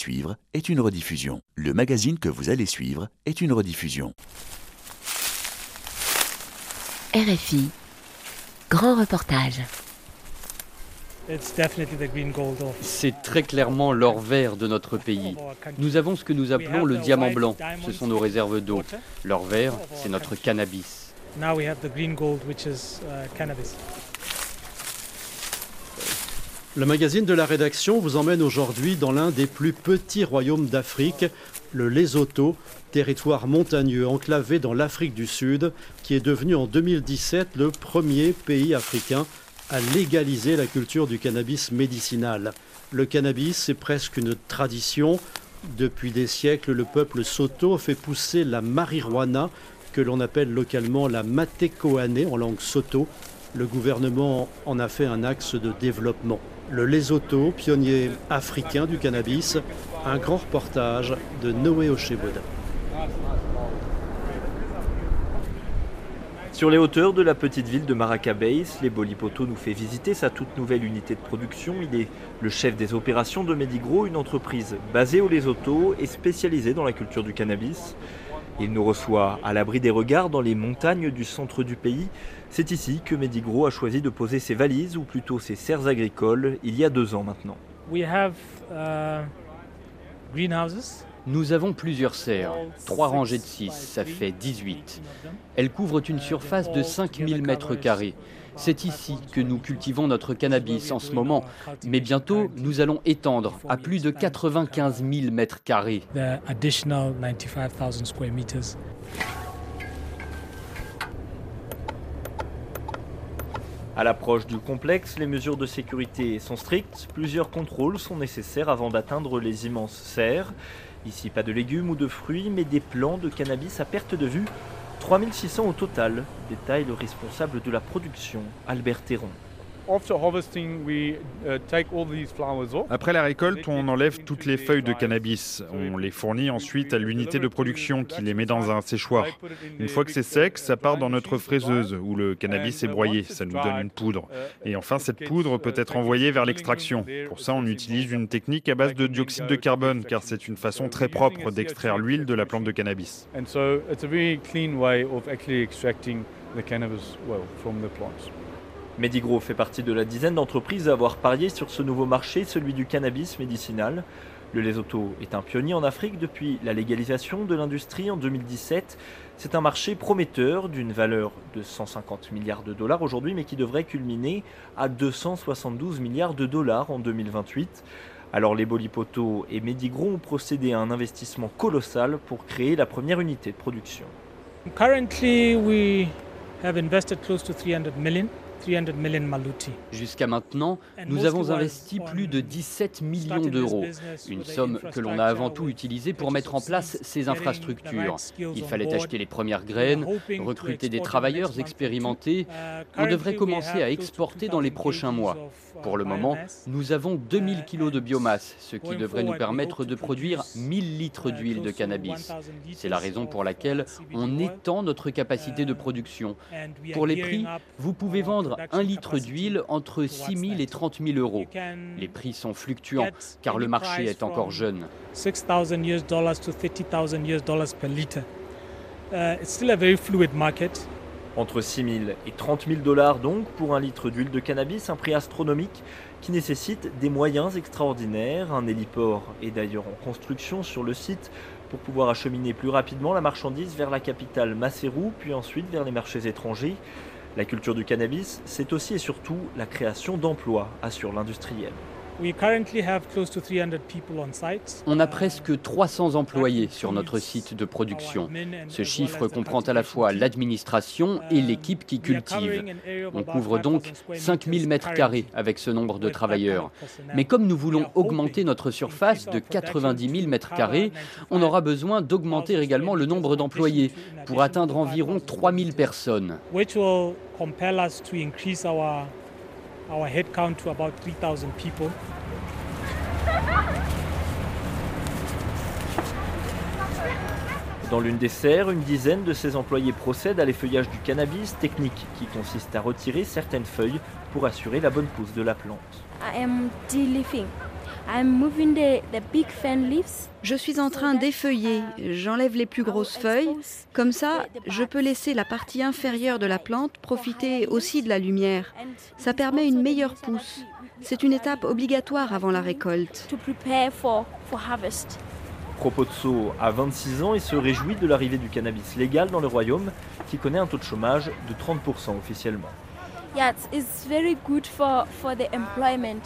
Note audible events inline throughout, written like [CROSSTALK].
suivre est une rediffusion. Le magazine que vous allez suivre est une rediffusion. RFI. Grand reportage. C'est très clairement l'or vert de notre pays. Nous avons ce que nous appelons le diamant blanc. Ce sont nos réserves d'eau. L'or vert, c'est notre cannabis. Le magazine de la rédaction vous emmène aujourd'hui dans l'un des plus petits royaumes d'Afrique, le Lesotho, territoire montagneux enclavé dans l'Afrique du Sud, qui est devenu en 2017 le premier pays africain à légaliser la culture du cannabis médicinal. Le cannabis, c'est presque une tradition. Depuis des siècles, le peuple soto fait pousser la marijuana, que l'on appelle localement la matekoane en langue soto. Le gouvernement en a fait un axe de développement. Le Lesotho, pionnier africain du cannabis, un grand reportage de Noé Ochebod. Sur les hauteurs de la petite ville de Maracabey, les Bolipoto nous fait visiter sa toute nouvelle unité de production. Il est le chef des opérations de Medigro, une entreprise basée au Lesotho et spécialisée dans la culture du cannabis. Il nous reçoit à l'abri des regards dans les montagnes du centre du pays. C'est ici que Medigro a choisi de poser ses valises, ou plutôt ses serres agricoles, il y a deux ans maintenant. Uh, Nous avons plusieurs serres, trois rangées de six, ça fait 18. Elles couvrent une surface de 5000 mètres carrés. C'est ici que nous cultivons notre cannabis en ce moment, mais bientôt nous allons étendre à plus de 95 000 mètres carrés. À l'approche du complexe, les mesures de sécurité sont strictes. Plusieurs contrôles sont nécessaires avant d'atteindre les immenses serres. Ici, pas de légumes ou de fruits, mais des plants de cannabis à perte de vue 3600 au total, détaille le responsable de la production, Albert Théron. Uh, Après la récolte, on enlève toutes les feuilles de cannabis. On les fournit ensuite à l'unité de production qui les met dans un séchoir. Une fois que c'est sec, ça part dans notre fraiseuse où le cannabis est broyé. Ça nous donne une poudre. Et enfin, cette poudre peut être envoyée vers l'extraction. Pour ça, on utilise une technique à base de dioxyde de carbone car c'est une façon très propre d'extraire l'huile de la plante de cannabis. Medigro fait partie de la dizaine d'entreprises à avoir parié sur ce nouveau marché, celui du cannabis médicinal. Le Lesotho est un pionnier en Afrique depuis la légalisation de l'industrie en 2017. C'est un marché prometteur d'une valeur de 150 milliards de dollars aujourd'hui, mais qui devrait culminer à 272 milliards de dollars en 2028. Alors les Bolipoto et Medigro ont procédé à un investissement colossal pour créer la première unité de production. Currently we have invested close to 300 million. Jusqu'à maintenant, nous avons investi plus de 17 millions d'euros, une somme que l'on a avant tout utilisée pour mettre en place ces infrastructures. Il fallait acheter les premières graines, recruter des travailleurs expérimentés. On devrait commencer à exporter dans les prochains mois. Pour le moment, nous avons 2000 kg de biomasse, ce qui devrait nous permettre de produire 1000 litres d'huile de cannabis. C'est la raison pour laquelle on étend notre capacité de production. Pour les prix, vous pouvez vendre un litre d'huile entre 6 000 et 30 000 euros. Les prix sont fluctuants car le marché est encore jeune. Entre 6 000 et 30 000 dollars donc pour un litre d'huile de cannabis, un prix astronomique qui nécessite des moyens extraordinaires. Un héliport est d'ailleurs en construction sur le site pour pouvoir acheminer plus rapidement la marchandise vers la capitale Maseru, puis ensuite vers les marchés étrangers. La culture du cannabis, c'est aussi et surtout la création d'emplois, assure l'industriel. On a presque 300 employés sur notre site de production. Ce chiffre comprend à la fois l'administration et l'équipe qui cultive. On couvre donc 5000 mètres carrés avec ce nombre de travailleurs. Mais comme nous voulons augmenter notre surface de 90 000 mètres carrés, on aura besoin d'augmenter également le nombre d'employés pour atteindre environ 3000 personnes. Our headcount to about 3000 people. Dans l'une des serres, une dizaine de ces employés procèdent à l'effeuillage du cannabis, technique qui consiste à retirer certaines feuilles pour assurer la bonne pousse de la plante. Je suis en train d'effeuiller, j'enlève les plus grosses feuilles, comme ça je peux laisser la partie inférieure de la plante profiter aussi de la lumière. Ça permet une meilleure pousse. C'est une étape obligatoire avant la récolte. Propozzo a 26 ans et se réjouit de l'arrivée du cannabis légal dans le royaume qui connaît un taux de chômage de 30% officiellement.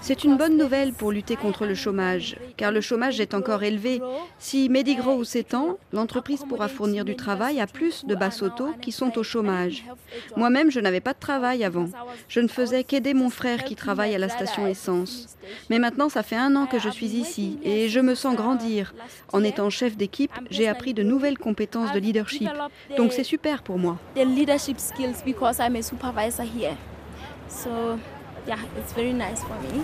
C'est une bonne nouvelle pour lutter contre le chômage, car le chômage est encore élevé. Si Medigrow s'étend, l'entreprise pourra fournir du travail à plus de Bassoto qui sont au chômage. Moi-même, je n'avais pas de travail avant. Je ne faisais qu'aider mon frère qui travaille à la station essence. Mais maintenant, ça fait un an que je suis ici et je me sens grandir. En étant chef d'équipe, j'ai appris de nouvelles compétences de leadership. Donc c'est super pour moi. So, yeah, it's very nice for me.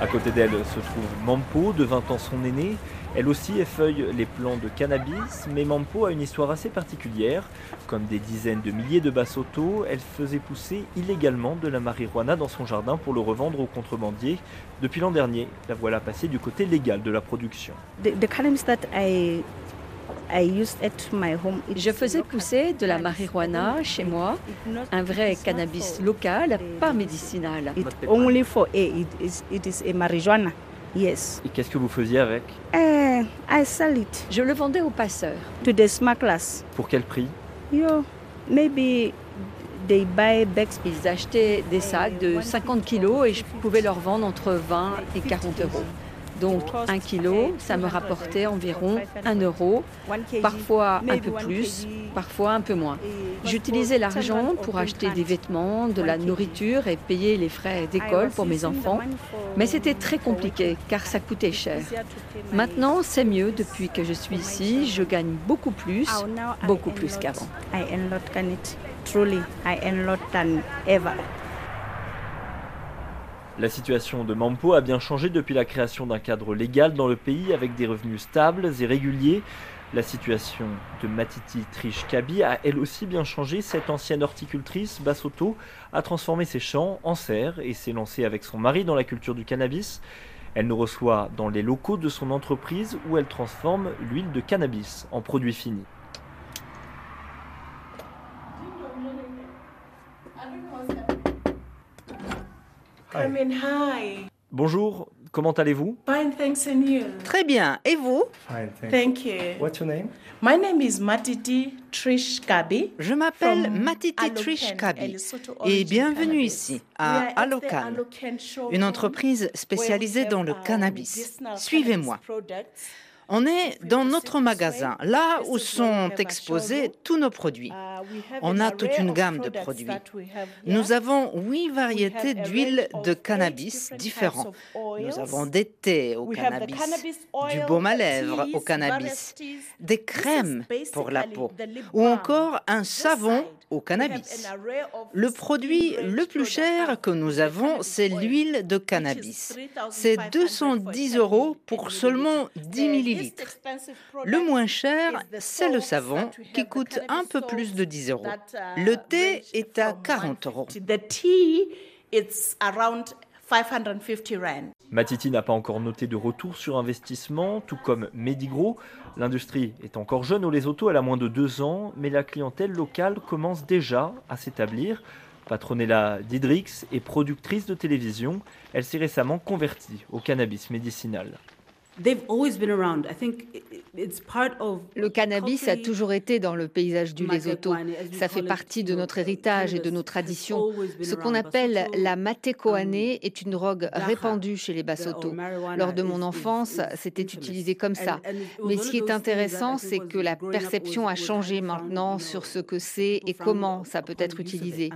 À côté d'elle se trouve Mampo, de 20 ans son aînée. Elle aussi effeuille les plants de cannabis, mais Mampo a une histoire assez particulière. Comme des dizaines de milliers de bassotos, elle faisait pousser illégalement de la marijuana dans son jardin pour le revendre aux contrebandiers. Depuis l'an dernier, la voilà passer du côté légal de la production. Je faisais pousser de la marijuana chez moi, un vrai cannabis local, pas médicinal. Only for it is a marijuana. Yes. Et qu'est-ce que vous faisiez avec? Uh, I sell it. Je le vendais aux passeurs. To the smugglers. Pour quel prix? Yo, maybe they buy bags. Ils achetaient des sacs de 50 kilos et je pouvais leur vendre entre 20 et 40 euros. Donc un kilo, ça me rapportait environ un euro, parfois un peu plus, parfois un peu moins. J'utilisais l'argent pour acheter des vêtements, de la nourriture et payer les frais d'école pour mes enfants, mais c'était très compliqué car ça coûtait cher. Maintenant, c'est mieux depuis que je suis ici, je gagne beaucoup plus, beaucoup plus qu'avant. La situation de Mampo a bien changé depuis la création d'un cadre légal dans le pays avec des revenus stables et réguliers. La situation de Matiti Trish Kabi a elle aussi bien changé. Cette ancienne horticultrice, Bassoto, a transformé ses champs en serre et s'est lancée avec son mari dans la culture du cannabis. Elle nous reçoit dans les locaux de son entreprise où elle transforme l'huile de cannabis en produit fini. Bonjour, comment allez-vous? Fine, thanks and you. Très bien, et vous? Fine, thank, you. What's your name? My name is Matiti Trish Kabi. Je m'appelle Matiti Trish Kabi et bienvenue ici à Alocan, une entreprise spécialisée dans le cannabis. Suivez-moi. On est dans notre magasin, là où sont exposés tous nos produits. On a toute une gamme de produits. Nous avons huit variétés d'huile de cannabis différents. Nous avons des thés au cannabis, du baume à lèvres au cannabis, des crèmes pour la peau ou encore un savon au cannabis. Le produit le plus cher que nous avons, c'est l'huile de cannabis. C'est 210 euros pour seulement 10 millilitres. Le moins cher, c'est le savon qui coûte un peu plus de 10 euros. Le thé est à 40 euros. Matiti n'a pas encore noté de retour sur investissement, tout comme Medigro. L'industrie est encore jeune au Lesotho, elle a moins de deux ans, mais la clientèle locale commence déjà à s'établir. Patronella Didrix est productrice de télévision. Elle s'est récemment convertie au cannabis médicinal. Le cannabis a toujours été dans le paysage du Lesotho. Ça fait partie de notre héritage et de nos traditions. Ce qu'on appelle la matekoane est une drogue répandue chez les Basotho. Lors de mon enfance, c'était utilisé comme ça. Mais ce qui est intéressant, c'est que la perception a changé maintenant sur ce que c'est et comment ça peut être utilisé.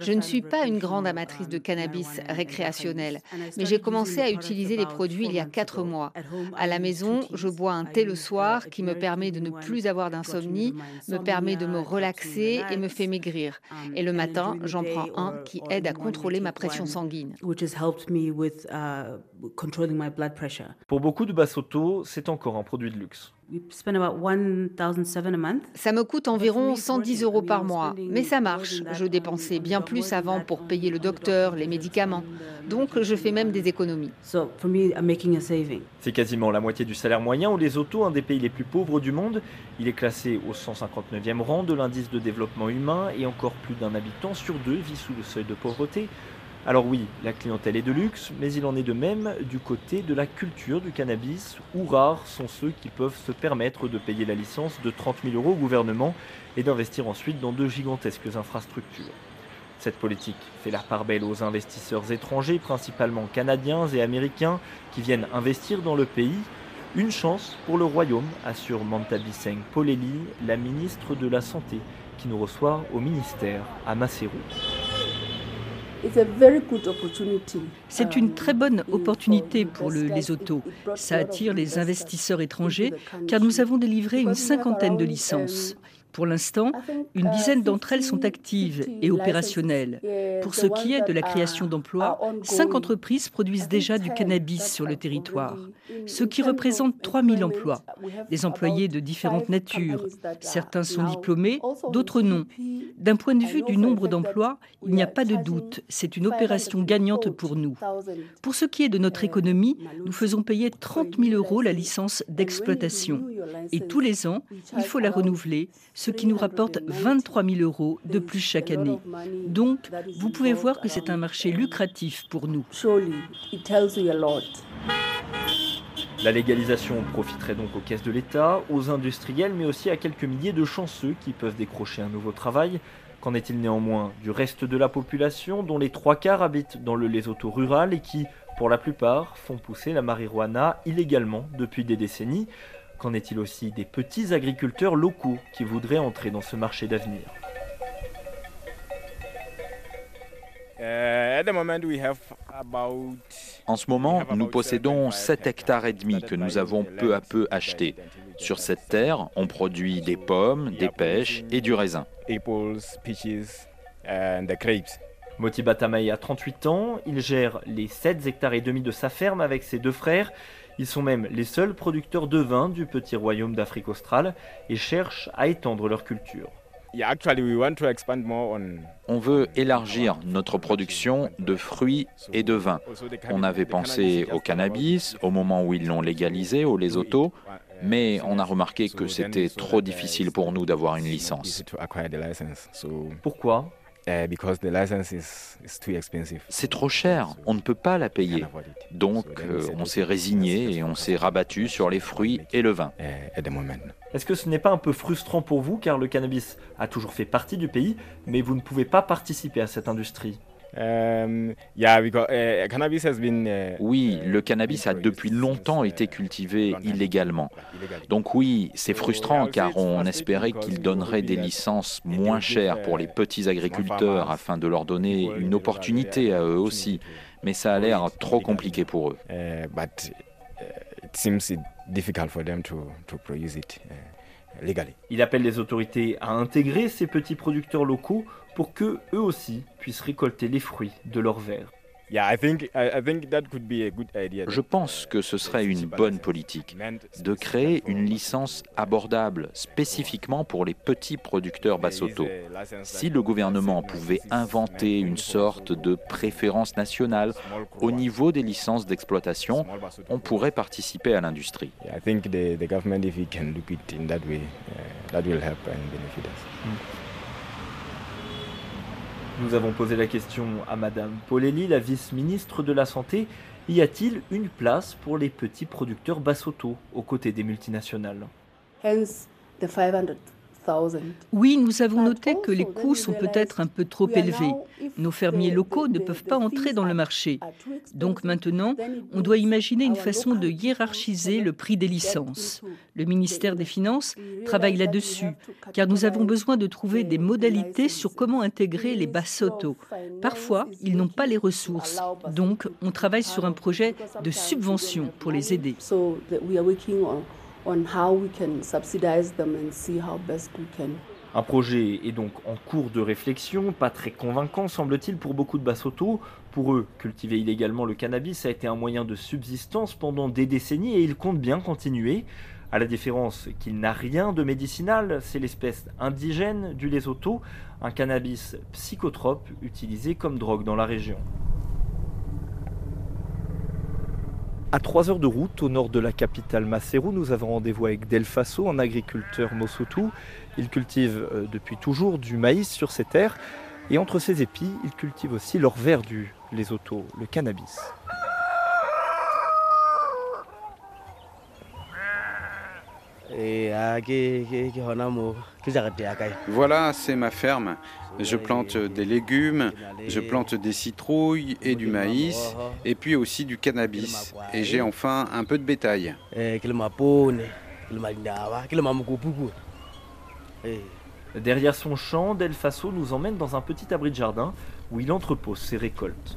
Je ne suis pas une grande amatrice de cannabis récréationnel, mais j'ai commencé à utiliser les produits il y a quatre mois. À la maison, je bois un thé le soir qui me permet de ne plus avoir d'insomnie, me permet de me relaxer et me fait maigrir. Et le matin, j'en prends un qui aide à contrôler ma pression sanguine. Pour beaucoup de Bassoto, c'est encore un produit de luxe. Ça me coûte environ 110 euros par mois, mais ça marche. Je dépensais bien plus avant pour payer le docteur, les médicaments. Donc je fais même des économies. C'est quasiment la moitié du salaire moyen au Lesotho, un des pays les plus pauvres du monde. Il est classé au 159e rang de l'indice de développement humain et encore plus d'un habitant sur deux vit sous le seuil de pauvreté. Alors oui, la clientèle est de luxe, mais il en est de même du côté de la culture du cannabis, où rares sont ceux qui peuvent se permettre de payer la licence de 30 000 euros au gouvernement et d'investir ensuite dans de gigantesques infrastructures. Cette politique fait la part belle aux investisseurs étrangers, principalement canadiens et américains, qui viennent investir dans le pays. Une chance pour le royaume, assure Mantabiseng Poleli, la ministre de la Santé, qui nous reçoit au ministère à Maseru. C'est une très bonne opportunité pour le Lesotho. Ça attire les investisseurs étrangers car nous avons délivré une cinquantaine de licences. Pour l'instant, une dizaine d'entre elles sont actives et opérationnelles. Pour ce qui est de la création d'emplois, cinq entreprises produisent déjà du cannabis sur le territoire, ce qui représente 3000 emplois. Des employés de différentes natures. Certains sont diplômés, d'autres non. D'un point de vue du nombre d'emplois, il n'y a pas de doute, c'est une opération gagnante pour nous. Pour ce qui est de notre économie, nous faisons payer 30 000 euros la licence d'exploitation. Et tous les ans, il faut la renouveler ce qui nous rapporte 23 000 euros de plus chaque année. Donc, vous pouvez voir que c'est un marché lucratif pour nous. La légalisation profiterait donc aux caisses de l'État, aux industriels, mais aussi à quelques milliers de chanceux qui peuvent décrocher un nouveau travail. Qu'en est-il néanmoins du reste de la population, dont les trois quarts habitent dans le Lesotho rural et qui, pour la plupart, font pousser la marijuana illégalement depuis des décennies? Qu'en est-il aussi des petits agriculteurs locaux qui voudraient entrer dans ce marché d'avenir En ce moment, nous possédons 7 hectares et demi que nous avons peu à peu achetés. Sur cette terre, on produit des pommes, des pêches et du raisin. Motiba Tamae a 38 ans, il gère les 7 hectares et demi de sa ferme avec ses deux frères. Ils sont même les seuls producteurs de vin du petit royaume d'Afrique australe et cherchent à étendre leur culture. On veut élargir notre production de fruits et de vin. On avait pensé au cannabis au moment où ils l'ont légalisé au Lesotho, mais on a remarqué que c'était trop difficile pour nous d'avoir une licence. Pourquoi? C'est trop cher, on ne peut pas la payer. Donc euh, on s'est résigné et on s'est rabattu sur les fruits et le vin. Euh, Est-ce que ce n'est pas un peu frustrant pour vous car le cannabis a toujours fait partie du pays, mais vous ne pouvez pas participer à cette industrie? Euh, uh, uh, oui, le cannabis a depuis longtemps été cultivé illégalement. Donc oui, c'est frustrant car on espérait qu'il donnerait des licences moins chères pour les petits agriculteurs afin de leur donner une opportunité à eux aussi. Mais ça a l'air trop compliqué pour eux. Il appelle les autorités à intégrer ces petits producteurs locaux pour que eux aussi puissent récolter les fruits de leur verre. Je pense que ce serait une bonne politique de créer une licence abordable spécifiquement pour les petits producteurs Basotto. Si le gouvernement pouvait inventer une sorte de préférence nationale au niveau des licences d'exploitation, on pourrait participer à l'industrie. Nous avons posé la question à Madame Polelli, la vice-ministre de la Santé. Y a-t-il une place pour les petits producteurs Bassoto aux côtés des multinationales? Oui, nous avons noté que les coûts sont peut-être un peu trop élevés. Nos fermiers locaux ne peuvent pas entrer dans le marché. Donc maintenant, on doit imaginer une façon de hiérarchiser le prix des licences. Le ministère des Finances travaille là-dessus, car nous avons besoin de trouver des modalités sur comment intégrer les Bassoto. Parfois, ils n'ont pas les ressources. Donc, on travaille sur un projet de subvention pour les aider. Un projet est donc en cours de réflexion, pas très convaincant semble-t-il pour beaucoup de Bassoto. Pour eux, cultiver illégalement le cannabis a été un moyen de subsistance pendant des décennies et ils comptent bien continuer. À la différence qu'il n'a rien de médicinal, c'est l'espèce indigène du Lesotho, un cannabis psychotrope utilisé comme drogue dans la région. À 3 heures de route au nord de la capitale Maseru, nous avons rendez-vous avec Delfaso, un agriculteur Mosutu. Il cultive euh, depuis toujours du maïs sur ses terres et entre ses épis, il cultive aussi leur verre du Lesotho, le cannabis. Voilà, c'est ma ferme. Je plante des légumes, je plante des citrouilles et du maïs, et puis aussi du cannabis. Et j'ai enfin un peu de bétail. Derrière son champ, Del Faso nous emmène dans un petit abri de jardin où il entrepose ses récoltes.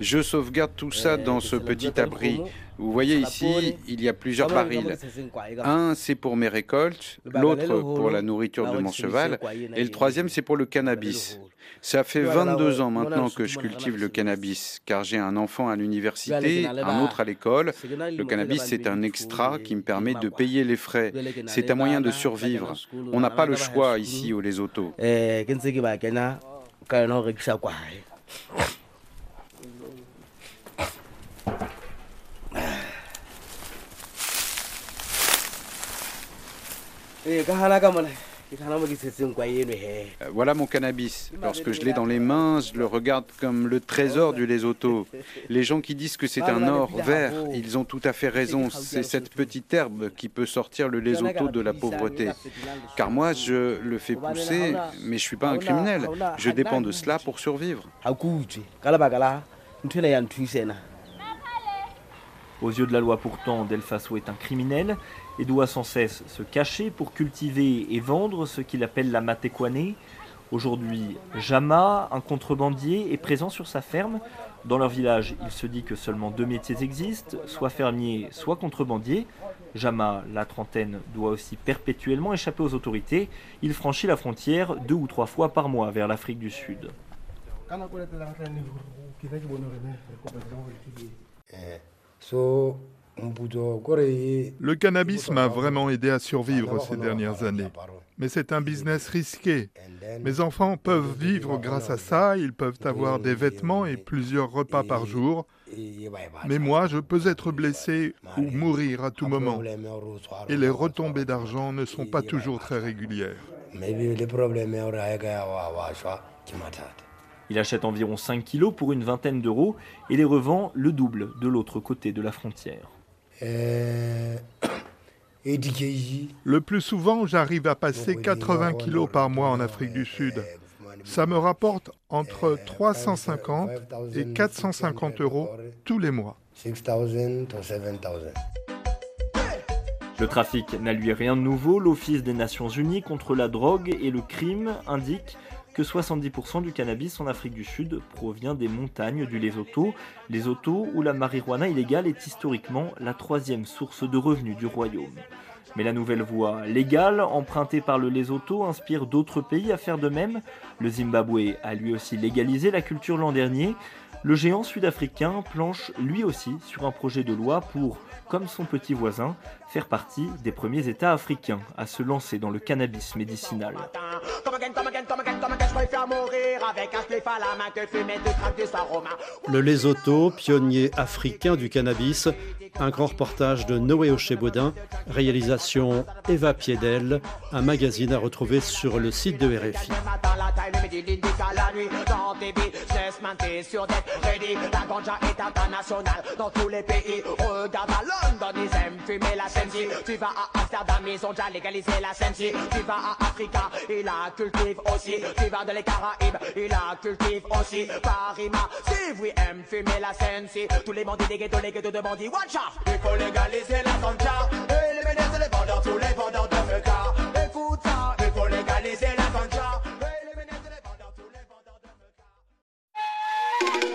Je sauvegarde tout ça dans ce petit abri. Vous voyez ici, il y a plusieurs barils. Un, c'est pour mes récoltes, l'autre pour la nourriture de mon cheval, et le troisième, c'est pour le cannabis. Ça fait 22 ans maintenant que je cultive le cannabis, car j'ai un enfant à l'université, un autre à l'école. Le cannabis, c'est un extra qui me permet de payer les frais. C'est un moyen de survivre. On n'a pas le choix ici cái nó cái sao quải Ê, cái hana cái mà Voilà mon cannabis. Lorsque je l'ai dans les mains, je le regarde comme le trésor du Lesotho. [LAUGHS] Les gens qui disent que c'est un or vert, ils ont tout à fait raison. C'est cette petite herbe qui peut sortir le Lesotho de la pauvreté. Car moi, je le fais pousser, mais je suis pas un criminel. Je dépends de cela pour survivre. Aux yeux de la loi pourtant, Delfaso est un criminel et doit sans cesse se cacher pour cultiver et vendre ce qu'il appelle la matekwane. Aujourd'hui, Jama, un contrebandier, est présent sur sa ferme. Dans leur village, il se dit que seulement deux métiers existent, soit fermier, soit contrebandier. Jama, la trentaine, doit aussi perpétuellement échapper aux autorités. Il franchit la frontière deux ou trois fois par mois vers l'Afrique du Sud. Le cannabis m'a vraiment aidé à survivre ces dernières années. Mais c'est un business risqué. Mes enfants peuvent vivre grâce à ça, ils peuvent avoir des vêtements et plusieurs repas par jour. Mais moi, je peux être blessé ou mourir à tout moment. Et les retombées d'argent ne sont pas toujours très régulières. Il achète environ 5 kilos pour une vingtaine d'euros et les revend le double de l'autre côté de la frontière. [COUGHS] Le plus souvent, j'arrive à passer 80 kilos par mois en Afrique du Sud. Ça me rapporte entre 350 et 450 euros tous les mois. Le trafic n'a lui rien de nouveau. L'Office des Nations Unies contre la drogue et le crime indique que 70% du cannabis en Afrique du Sud provient des montagnes du Lesotho, Lesotho où la marijuana illégale est historiquement la troisième source de revenus du royaume. Mais la nouvelle voie légale, empruntée par le Lesotho, inspire d'autres pays à faire de même. Le Zimbabwe a lui aussi légalisé la culture l'an dernier. Le géant sud-africain planche lui aussi sur un projet de loi pour, comme son petit voisin, faire partie des premiers États africains à se lancer dans le cannabis médicinal. Le Lesotho, pionnier africain du cannabis, un grand reportage de Noé Ochebodin, réalisation Eva Piedel, un magazine à retrouver sur le site de RFI. dans tous les pays. Regarde à London, ils aiment fumer la sensi. Tu vas à Amsterdam, ils ont déjà légalisé la sensi. Tu vas à Africa, ils la cultivent aussi. Tu vas dans les Caraïbes, ils la cultivent aussi. Paris, si vous aimez fumer la sensi. Tous les bandits des ghettos, les ghettos de bandits, watch out! Il faut légaliser la ganja. Et les vendeurs, tous les vendeurs.